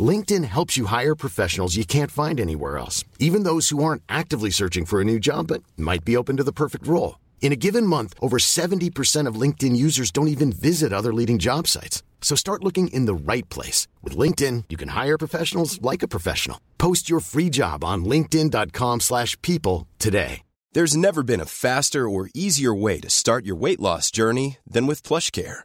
LinkedIn helps you hire professionals you can't find anywhere else, even those who aren't actively searching for a new job but might be open to the perfect role. In a given month, over 70% of LinkedIn users don't even visit other leading job sites. So start looking in the right place. With LinkedIn, you can hire professionals like a professional. Post your free job on linkedin.com slash people today. There's never been a faster or easier way to start your weight loss journey than with PlushCare.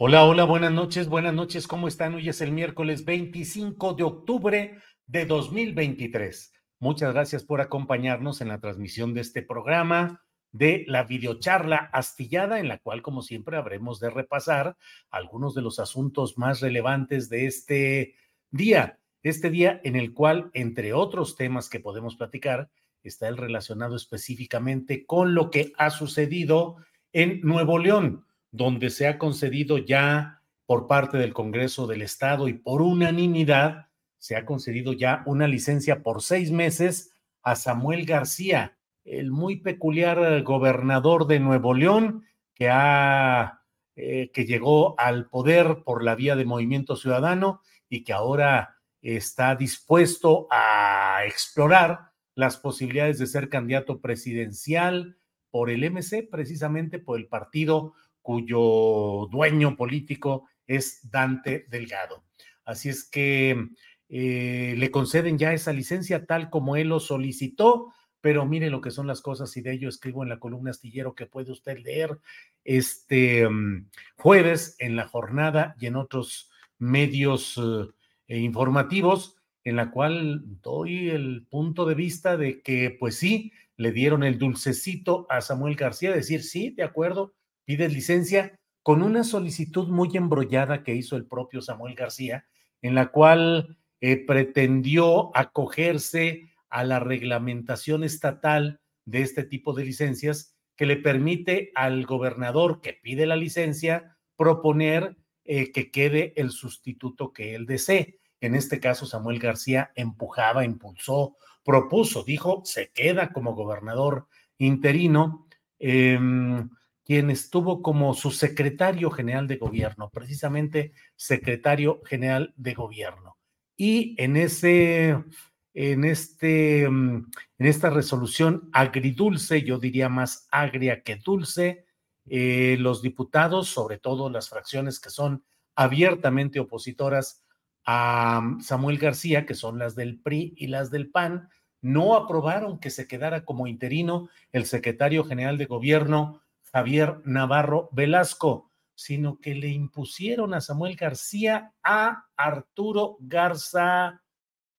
Hola, hola, buenas noches, buenas noches, ¿cómo están? Hoy es el miércoles 25 de octubre de 2023. Muchas gracias por acompañarnos en la transmisión de este programa de la videocharla astillada, en la cual, como siempre, habremos de repasar algunos de los asuntos más relevantes de este día. Este día en el cual, entre otros temas que podemos platicar, está el relacionado específicamente con lo que ha sucedido en Nuevo León donde se ha concedido ya por parte del Congreso del Estado y por unanimidad, se ha concedido ya una licencia por seis meses a Samuel García, el muy peculiar gobernador de Nuevo León que ha eh, que llegó al poder por la vía de Movimiento Ciudadano y que ahora está dispuesto a explorar las posibilidades de ser candidato presidencial por el MC, precisamente por el partido cuyo dueño político es Dante Delgado. Así es que eh, le conceden ya esa licencia tal como él lo solicitó, pero mire lo que son las cosas y de ello escribo en la columna astillero que puede usted leer este mm, jueves en la jornada y en otros medios eh, informativos, en la cual doy el punto de vista de que, pues sí, le dieron el dulcecito a Samuel García, decir, sí, de acuerdo, pides licencia con una solicitud muy embrollada que hizo el propio Samuel García, en la cual eh, pretendió acogerse a la reglamentación estatal de este tipo de licencias que le permite al gobernador que pide la licencia proponer eh, que quede el sustituto que él desee. En este caso, Samuel García empujaba, impulsó, propuso, dijo, se queda como gobernador interino. Em, quien estuvo como su secretario general de gobierno, precisamente secretario general de gobierno. Y en ese, en este, mm, en esta resolución agridulce, yo diría más agria que dulce, eh, los diputados, sobre todo las fracciones que son abiertamente opositoras a mm, Samuel García, que son las del PRI y las del PAN, no aprobaron que se quedara como interino el secretario general de gobierno Javier Navarro Velasco, sino que le impusieron a Samuel García a Arturo Garza,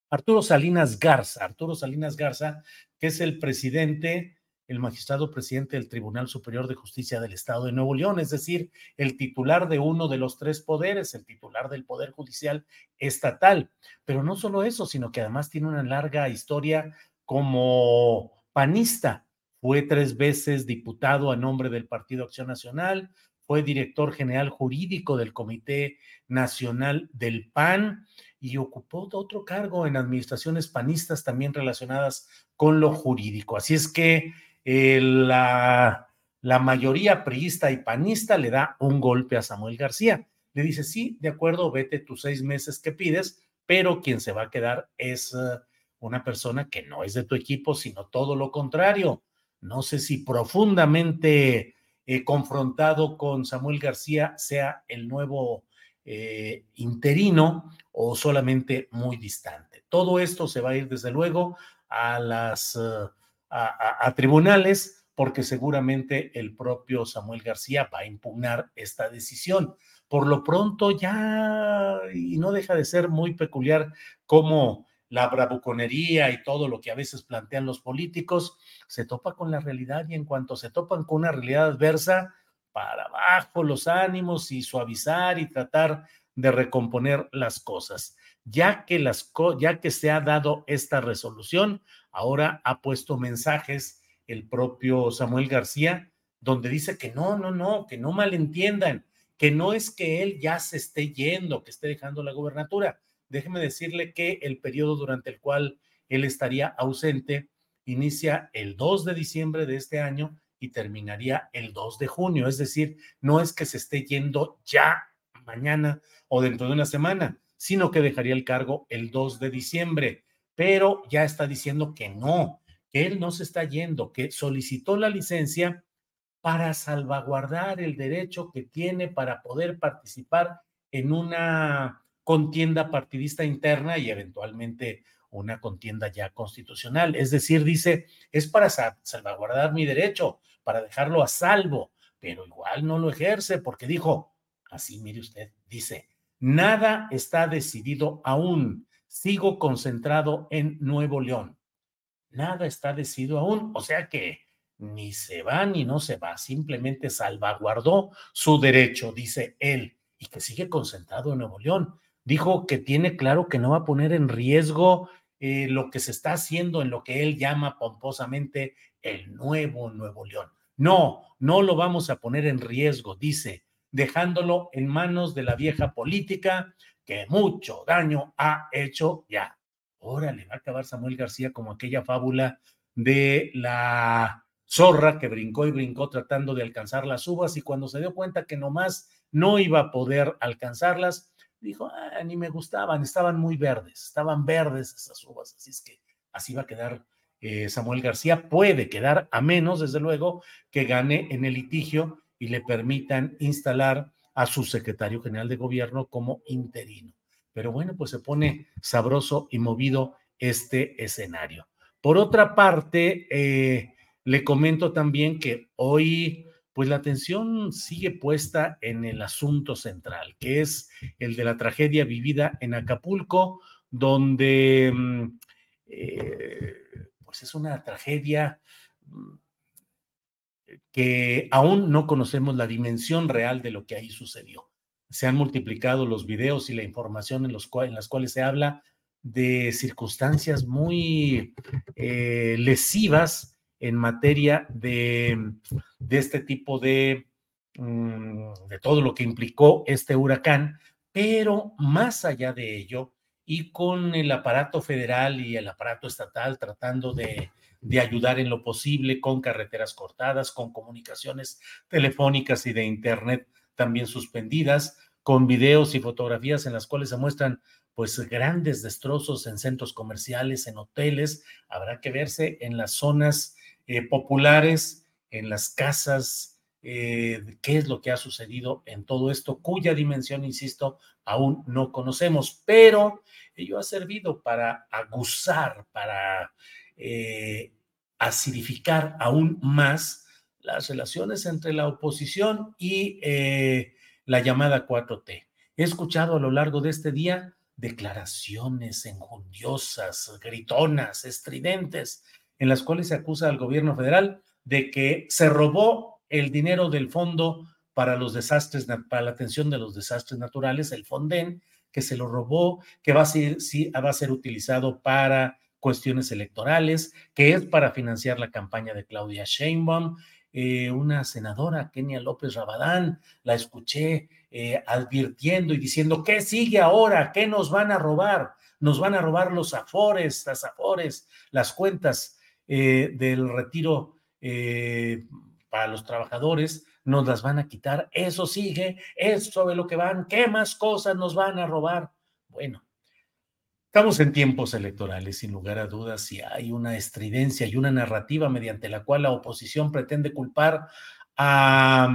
Arturo Salinas Garza, Arturo Salinas Garza, que es el presidente, el magistrado presidente del Tribunal Superior de Justicia del Estado de Nuevo León, es decir, el titular de uno de los tres poderes, el titular del Poder Judicial Estatal. Pero no solo eso, sino que además tiene una larga historia como panista fue tres veces diputado a nombre del Partido Acción Nacional, fue director general jurídico del Comité Nacional del PAN y ocupó otro cargo en administraciones panistas también relacionadas con lo jurídico. Así es que eh, la, la mayoría priista y panista le da un golpe a Samuel García. Le dice, sí, de acuerdo, vete tus seis meses que pides, pero quien se va a quedar es eh, una persona que no es de tu equipo, sino todo lo contrario no sé si profundamente eh, confrontado con Samuel García sea el nuevo eh, interino o solamente muy distante. Todo esto se va a ir desde luego a las a, tribunales porque seguramente el propio Samuel García va a impugnar esta decisión. Por lo pronto ya, y no deja de ser muy peculiar cómo la bravuconería y todo lo que a veces plantean los políticos se topa con la realidad y en cuanto se topan con una realidad adversa, para abajo los ánimos y suavizar y tratar de recomponer las cosas. Ya que, las, ya que se ha dado esta resolución, ahora ha puesto mensajes el propio Samuel García, donde dice que no, no, no, que no malentiendan, que no es que él ya se esté yendo, que esté dejando la gobernatura. Déjeme decirle que el periodo durante el cual él estaría ausente inicia el 2 de diciembre de este año y terminaría el 2 de junio. Es decir, no es que se esté yendo ya mañana o dentro de una semana, sino que dejaría el cargo el 2 de diciembre. Pero ya está diciendo que no, que él no se está yendo, que solicitó la licencia para salvaguardar el derecho que tiene para poder participar en una contienda partidista interna y eventualmente una contienda ya constitucional. Es decir, dice, es para salvaguardar mi derecho, para dejarlo a salvo, pero igual no lo ejerce porque dijo, así mire usted, dice, nada está decidido aún, sigo concentrado en Nuevo León. Nada está decidido aún, o sea que ni se va ni no se va, simplemente salvaguardó su derecho, dice él, y que sigue concentrado en Nuevo León. Dijo que tiene claro que no va a poner en riesgo eh, lo que se está haciendo en lo que él llama pomposamente el nuevo Nuevo León. No, no lo vamos a poner en riesgo, dice, dejándolo en manos de la vieja política que mucho daño ha hecho ya. Órale, va a acabar Samuel García como aquella fábula de la zorra que brincó y brincó tratando de alcanzar las uvas y cuando se dio cuenta que nomás no iba a poder alcanzarlas, dijo, ah, ni me gustaban, estaban muy verdes, estaban verdes esas uvas, así es que así va a quedar eh, Samuel García, puede quedar a menos, desde luego, que gane en el litigio y le permitan instalar a su secretario general de gobierno como interino. Pero bueno, pues se pone sabroso y movido este escenario. Por otra parte, eh, le comento también que hoy pues la atención sigue puesta en el asunto central, que es el de la tragedia vivida en Acapulco, donde mm, eh, pues es una tragedia mm, que aún no conocemos la dimensión real de lo que ahí sucedió. Se han multiplicado los videos y la información en, los en las cuales se habla de circunstancias muy eh, lesivas en materia de, este tipo de, mm, de todo lo que implicó este huracán, pero más allá de ello, y con el aparato federal y el aparato estatal tratando de, de ayudar en lo posible con carreteras cortadas, con comunicaciones telefónicas y de Internet también suspendidas, con videos y fotografías en las cuales se muestran pues grandes destrozos en centros comerciales, en hoteles. Habrá que verse en las zonas eh, populares, en las casas, eh, qué es lo que ha sucedido en todo esto, cuya dimensión, insisto, aún no conocemos, pero ello ha servido para aguzar, para eh, acidificar aún más las relaciones entre la oposición y la llamada 4T. He escuchado a lo largo de este día declaraciones enjundiosas, gritonas, estridentes en las cuales se acusa al gobierno federal de que se robó el dinero del fondo para los desastres, para la atención de los desastres naturales, el Fonden, que se lo robó, que va a ser, va a ser utilizado para cuestiones electorales, que es para financiar la campaña de Claudia Sheinbaum. Eh, una senadora, Kenia López Rabadán, la escuché eh, advirtiendo y diciendo, ¿qué sigue ahora? ¿Qué nos van a robar? Nos van a robar los afores, las afores, las cuentas eh, del retiro eh, para los trabajadores, nos las van a quitar, eso sigue, eso de lo que van, ¿qué más cosas nos van a robar? Bueno, estamos en tiempos electorales, sin lugar a dudas, si hay una estridencia y una narrativa mediante la cual la oposición pretende culpar a,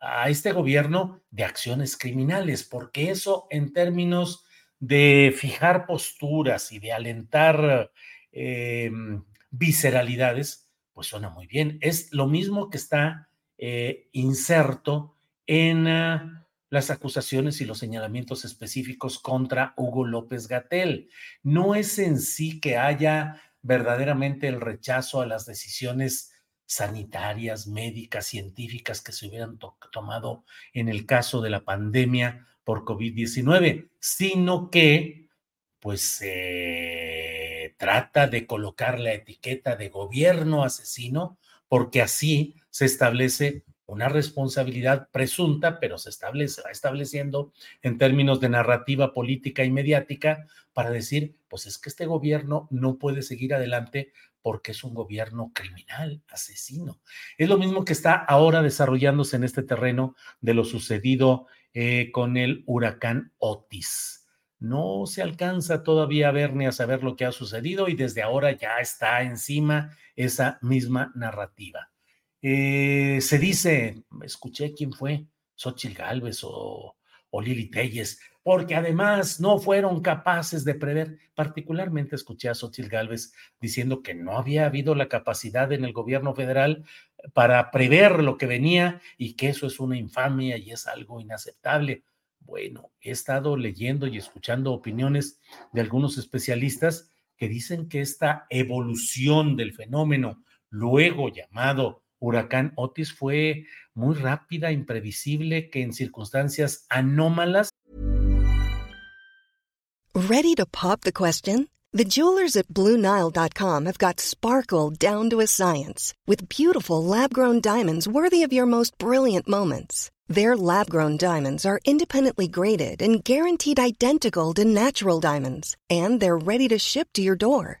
a este gobierno de acciones criminales, porque eso en términos de fijar posturas y de alentar eh, visceralidades, pues suena muy bien. Es lo mismo que está eh, inserto en ah, las acusaciones y los señalamientos específicos contra Hugo López Gatel. No es en sí que haya verdaderamente el rechazo a las decisiones sanitarias, médicas, científicas que se hubieran tomado en el caso de la pandemia por COVID-19, sino que pues se trata de colocar la etiqueta de gobierno asesino porque así se establece una responsabilidad presunta, pero se establece, va estableciendo en términos de narrativa política y mediática para decir, pues es que este gobierno no puede seguir adelante porque es un gobierno criminal, asesino. Es lo mismo que está ahora desarrollándose en este terreno de lo sucedido eh, con el huracán Otis. No se alcanza todavía a ver ni a saber lo que ha sucedido y desde ahora ya está encima esa misma narrativa. Eh, se dice, escuché quién fue, Xochitl Galvez o, o Lili Telles, porque además no fueron capaces de prever, particularmente escuché a Xochitl Galvez diciendo que no había habido la capacidad en el gobierno federal para prever lo que venía y que eso es una infamia y es algo inaceptable. Bueno, he estado leyendo y escuchando opiniones de algunos especialistas que dicen que esta evolución del fenómeno, luego llamado huracán Otis fue muy rápida, imprevisible, que en circunstancias anómalas. Ready to pop the question? The jewelers at BlueNile.com have got sparkle down to a science with beautiful lab-grown diamonds worthy of your most brilliant moments. Their lab-grown diamonds are independently graded and guaranteed identical to natural diamonds, and they're ready to ship to your door.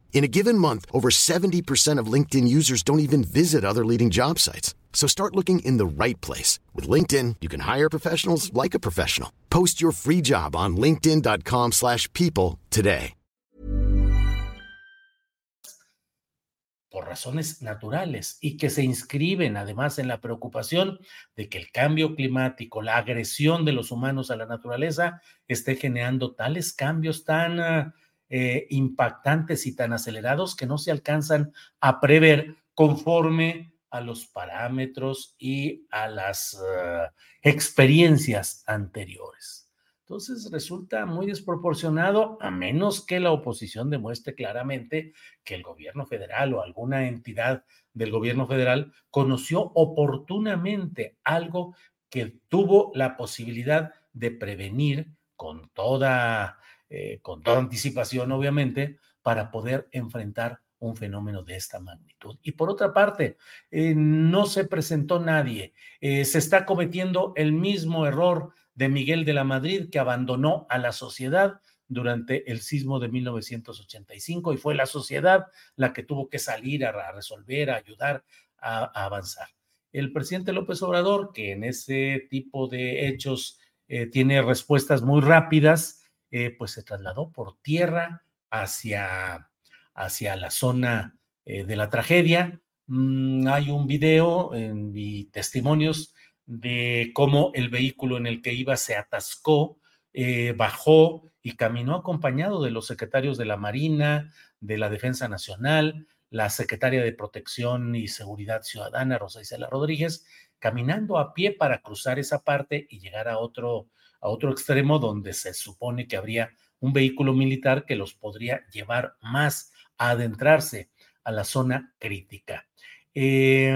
In a given month, over 70% of LinkedIn users don't even visit other leading job sites. So start looking in the right place. With LinkedIn, you can hire professionals like a professional. Post your free job on linkedin.com slash people today. Por razones naturales y que se inscriben además en la preocupación de que el cambio climático, la agresión de los humanos a la naturaleza esté generando tales cambios tan... Uh, eh, impactantes y tan acelerados que no se alcanzan a prever conforme a los parámetros y a las uh, experiencias anteriores. Entonces resulta muy desproporcionado, a menos que la oposición demuestre claramente que el gobierno federal o alguna entidad del gobierno federal conoció oportunamente algo que tuvo la posibilidad de prevenir con toda eh, con toda anticipación, obviamente, para poder enfrentar un fenómeno de esta magnitud. Y por otra parte, eh, no se presentó nadie. Eh, se está cometiendo el mismo error de Miguel de la Madrid, que abandonó a la sociedad durante el sismo de 1985 y fue la sociedad la que tuvo que salir a, resolver, a ayudar a, avanzar. El presidente López Obrador, que en ese tipo de hechos tiene respuestas muy rápidas, eh, pues se trasladó por tierra hacia, hacia la zona eh, de la tragedia. Mm, hay un video y testimonios de cómo el vehículo en el que iba se atascó, eh, bajó y caminó acompañado de los secretarios de la Marina, de la Defensa Nacional, la secretaria de Protección y Seguridad Ciudadana, Rosa Isela Rodríguez, caminando a pie para cruzar esa parte y llegar a otro, a otro extremo donde se supone que habría un vehículo militar que los podría llevar más a adentrarse a la zona crítica. Eh,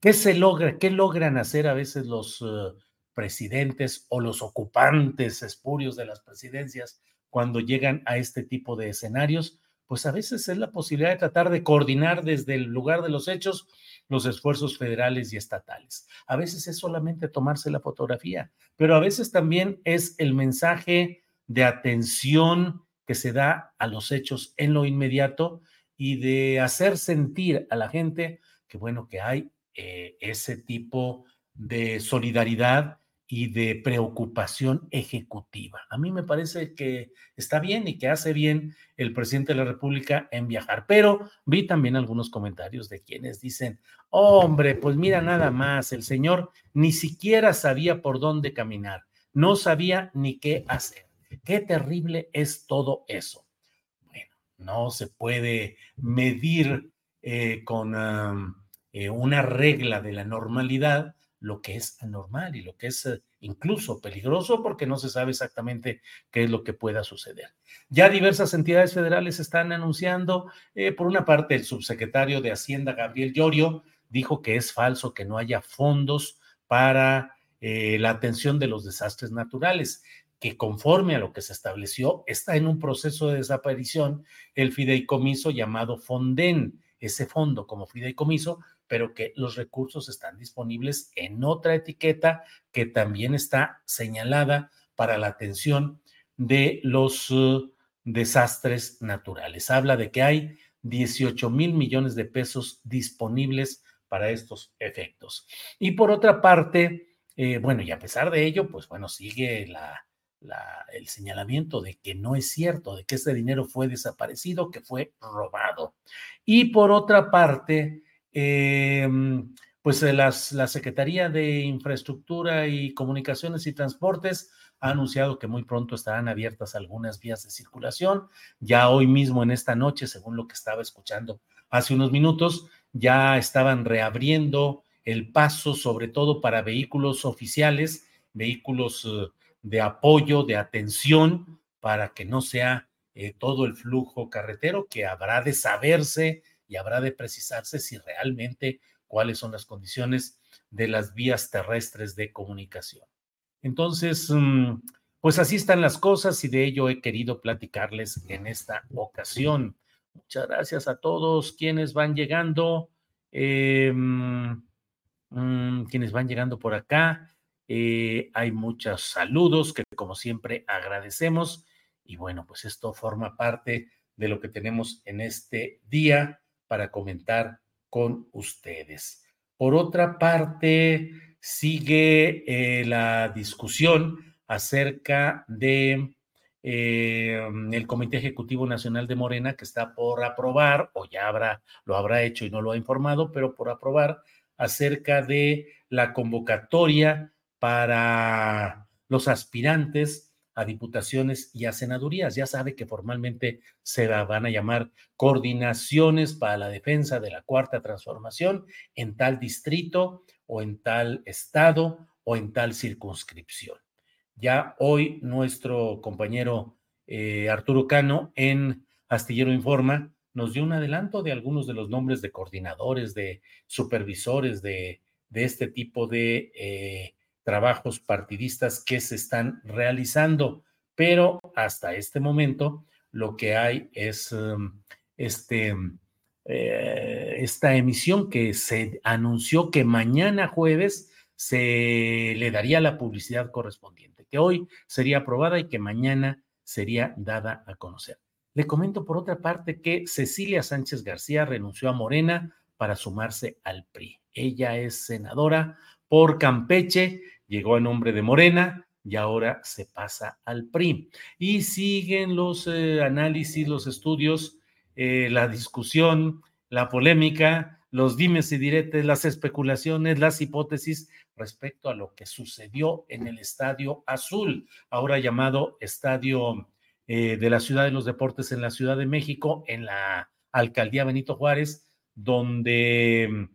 ¿Qué se logra? ¿Qué logran hacer a veces los eh, presidentes o los ocupantes espurios de las presidencias cuando llegan a este tipo de escenarios? Pues a veces es la posibilidad de tratar de coordinar desde el lugar de los hechos los esfuerzos federales y estatales. A veces es solamente tomarse la fotografía, pero a veces también es el mensaje de atención que se da a los hechos en lo inmediato y de hacer sentir a la gente qué bueno que hay eh, ese tipo de solidaridad y de preocupación ejecutiva. A mí me parece que está bien y que hace bien el presidente de la República en viajar, pero vi también algunos comentarios de quienes dicen, hombre, pues mira nada más, el señor ni siquiera sabía por dónde caminar, no sabía ni qué hacer. Qué terrible es todo eso. Bueno, no se puede medir eh, con eh, una regla de la normalidad lo que es anormal y lo que es eh, incluso peligroso porque no se sabe exactamente qué es lo que pueda suceder. Ya diversas entidades federales están anunciando, eh, por una parte, el subsecretario de Hacienda, Gabriel Llorio, dijo que es falso que no haya fondos para eh, la atención de los desastres naturales que conforme a lo que se estableció, está en un proceso de desaparición el fideicomiso llamado Fonden, ese fondo como fideicomiso pero que los recursos están disponibles en otra etiqueta que también está señalada para la atención de los uh, desastres naturales. Habla de que hay 18 mil millones de pesos disponibles para estos efectos. Y por otra parte, eh, bueno, y a pesar de ello, pues bueno, sigue el señalamiento de que no es cierto, de que ese dinero fue desaparecido, que fue robado. Y por otra parte, Em, pues la Secretaría de Infraestructura y Comunicaciones y Transportes ha anunciado que muy pronto estarán abiertas algunas vías de circulación. Ya hoy mismo en esta noche, según lo que estaba escuchando hace unos minutos, ya estaban reabriendo el paso, sobre todo para vehículos oficiales, vehículos eh, de apoyo, de atención, para que no sea eh, todo el flujo carretero, que habrá de saberse y habrá de precisarse si realmente cuáles son las condiciones de las vías terrestres de comunicación. Entonces, mm, pues así están las cosas y de ello he querido platicarles en esta ocasión. Muchas gracias a todos quienes van llegando, em, mm, quienes van llegando por acá. Eh, hay muchos saludos que como siempre agradecemos y bueno, pues esto forma parte de lo que tenemos en este día para comentar con ustedes. Por otra parte, sigue eh, la discusión acerca de eh, el Comité Ejecutivo Nacional de Morena que está por aprobar, o ya habrá, lo habrá hecho y no lo ha informado, pero por aprobar acerca de la convocatoria para los aspirantes a diputaciones y a senadurías. Ya sabe que formalmente se van a llamar coordinaciones para la defensa de la cuarta transformación en tal distrito o en tal estado o en tal circunscripción. Ya hoy nuestro compañero eh, Arturo Cano en Astillero Informa nos dio un adelanto de algunos de los nombres de coordinadores, de supervisores de, de este tipo de eh, trabajos partidistas que se están realizando, pero hasta este momento lo que hay es um, este, eh, esta emisión que se anunció que mañana jueves se le daría la publicidad correspondiente, que hoy sería aprobada y que mañana sería dada a conocer. Le comento por otra parte que Cecilia Sánchez García renunció a Morena para sumarse al PRI. Ella es senadora por Campeche, llegó a nombre de Morena y ahora se pasa al PRI. Y siguen los eh, análisis, los estudios, eh, la discusión, la polémica, los dimes y diretes, las especulaciones, las hipótesis respecto a lo que sucedió en el Estadio Azul, ahora llamado Estadio eh, de la Ciudad de los Deportes en la Ciudad de México, en la alcaldía Benito Juárez, donde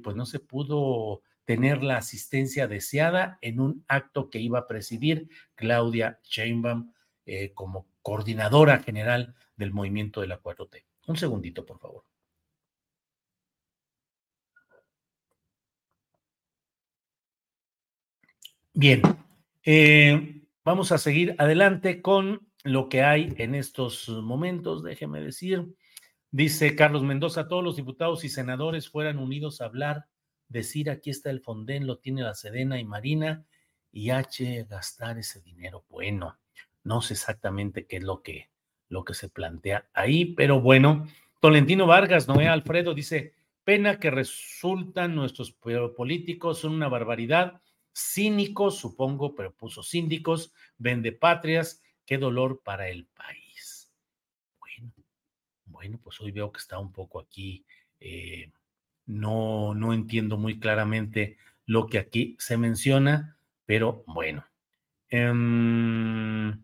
pues no se pudo tener la asistencia deseada en un acto que iba a presidir Claudia Sheinbaum eh, como coordinadora general del movimiento de la 4T. Un segundito, por favor. Bien, eh, vamos a seguir adelante con lo que hay en estos momentos. Déjeme decir, dice Carlos Mendoza, todos los diputados y senadores fueran unidos a hablar decir aquí está el Fonden, lo tiene la Sedena y Marina, y H gastar ese dinero. Bueno, no sé exactamente qué es lo que, lo que se plantea ahí, pero bueno, Tolentino Vargas, Noé Alfredo dice, Pena que resultan nuestros políticos, son una barbaridad, cínicos, supongo, pero puso síndicos, vende patrias, qué dolor para el país. Bueno, bueno, pues hoy veo que está un poco aquí, eh, no, no entiendo muy claramente lo que aquí se menciona, pero bueno. Em,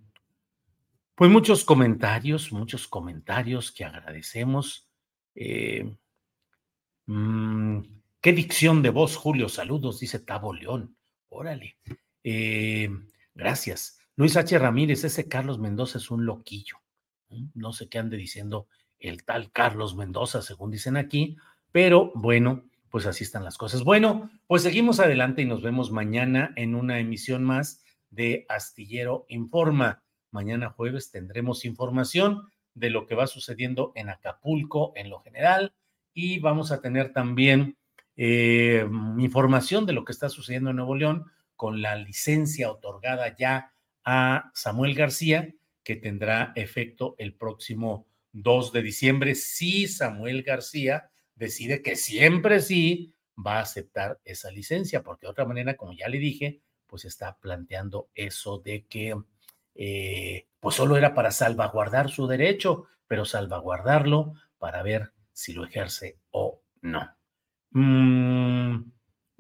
pues muchos comentarios, muchos comentarios que agradecemos. Eh, mm, qué dicción de voz, Julio. Saludos, dice Tabo León. Órale. Eh, gracias. Luis H. Ramírez, ese Carlos Mendoza es un loquillo. No sé qué ande diciendo el tal Carlos Mendoza, según dicen aquí, pero bueno, pues así están las cosas. Bueno, pues seguimos adelante y nos vemos mañana en una emisión más de Astillero Informa. Mañana jueves tendremos información de lo que va sucediendo en Acapulco en lo general y vamos a tener también eh, información de lo que está sucediendo en Nuevo León con la licencia otorgada ya a Samuel García, que tendrá efecto el próximo 2 de diciembre si Samuel García decide que siempre sí va a aceptar esa licencia, porque de otra manera, como ya le dije, pues está planteando eso de que eh, pues solo era para salvaguardar su derecho, pero salvaguardarlo para ver si lo ejerce o no. Mm,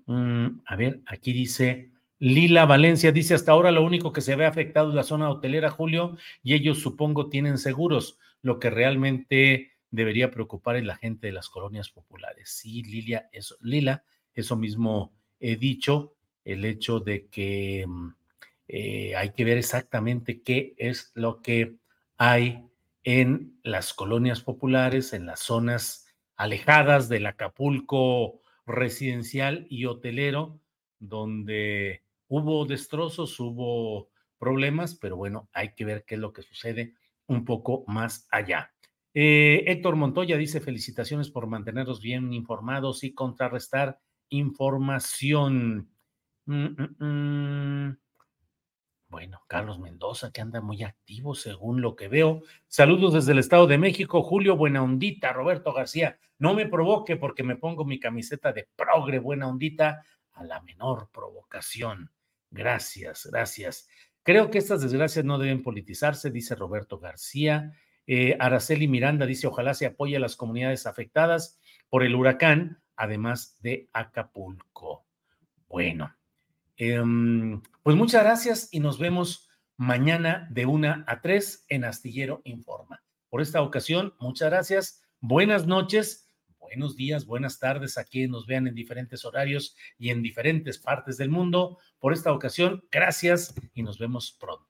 mm, a ver, aquí dice Lila Valencia, dice hasta ahora lo único que se ve afectado es la zona hotelera, Julio, y ellos supongo tienen seguros, lo que realmente debería preocupar es la gente de las colonias populares. Sí, Lilia, eso, Lila, eso mismo he dicho, el hecho de que mm, eh, hay que ver exactamente qué es lo que hay en las colonias populares, en las zonas alejadas del Acapulco residencial y hotelero, donde hubo destrozos, hubo problemas, pero bueno, hay que ver qué es lo que sucede un poco más allá. Eh, Héctor Montoya dice felicitaciones por mantenernos bien informados y contrarrestar información. Mm, mm, mm. Bueno, Carlos Mendoza, que anda muy activo según lo que veo. Saludos desde el Estado de México, Julio Buena Ondita, Roberto García. No me provoque porque me pongo mi camiseta de progre Buena Ondita a la menor provocación. Gracias, gracias. Creo que estas desgracias no deben politizarse, dice Roberto García. Eh, Araceli Miranda dice, ojalá se apoye a las comunidades afectadas por el huracán, además de Acapulco. Bueno, em, pues muchas gracias y nos vemos mañana de una a tres en Astillero Informa. Por esta ocasión, muchas gracias, buenas noches, buenos días, buenas tardes a quienes nos vean en diferentes horarios y en diferentes partes del mundo. Por esta ocasión, gracias y nos vemos pronto.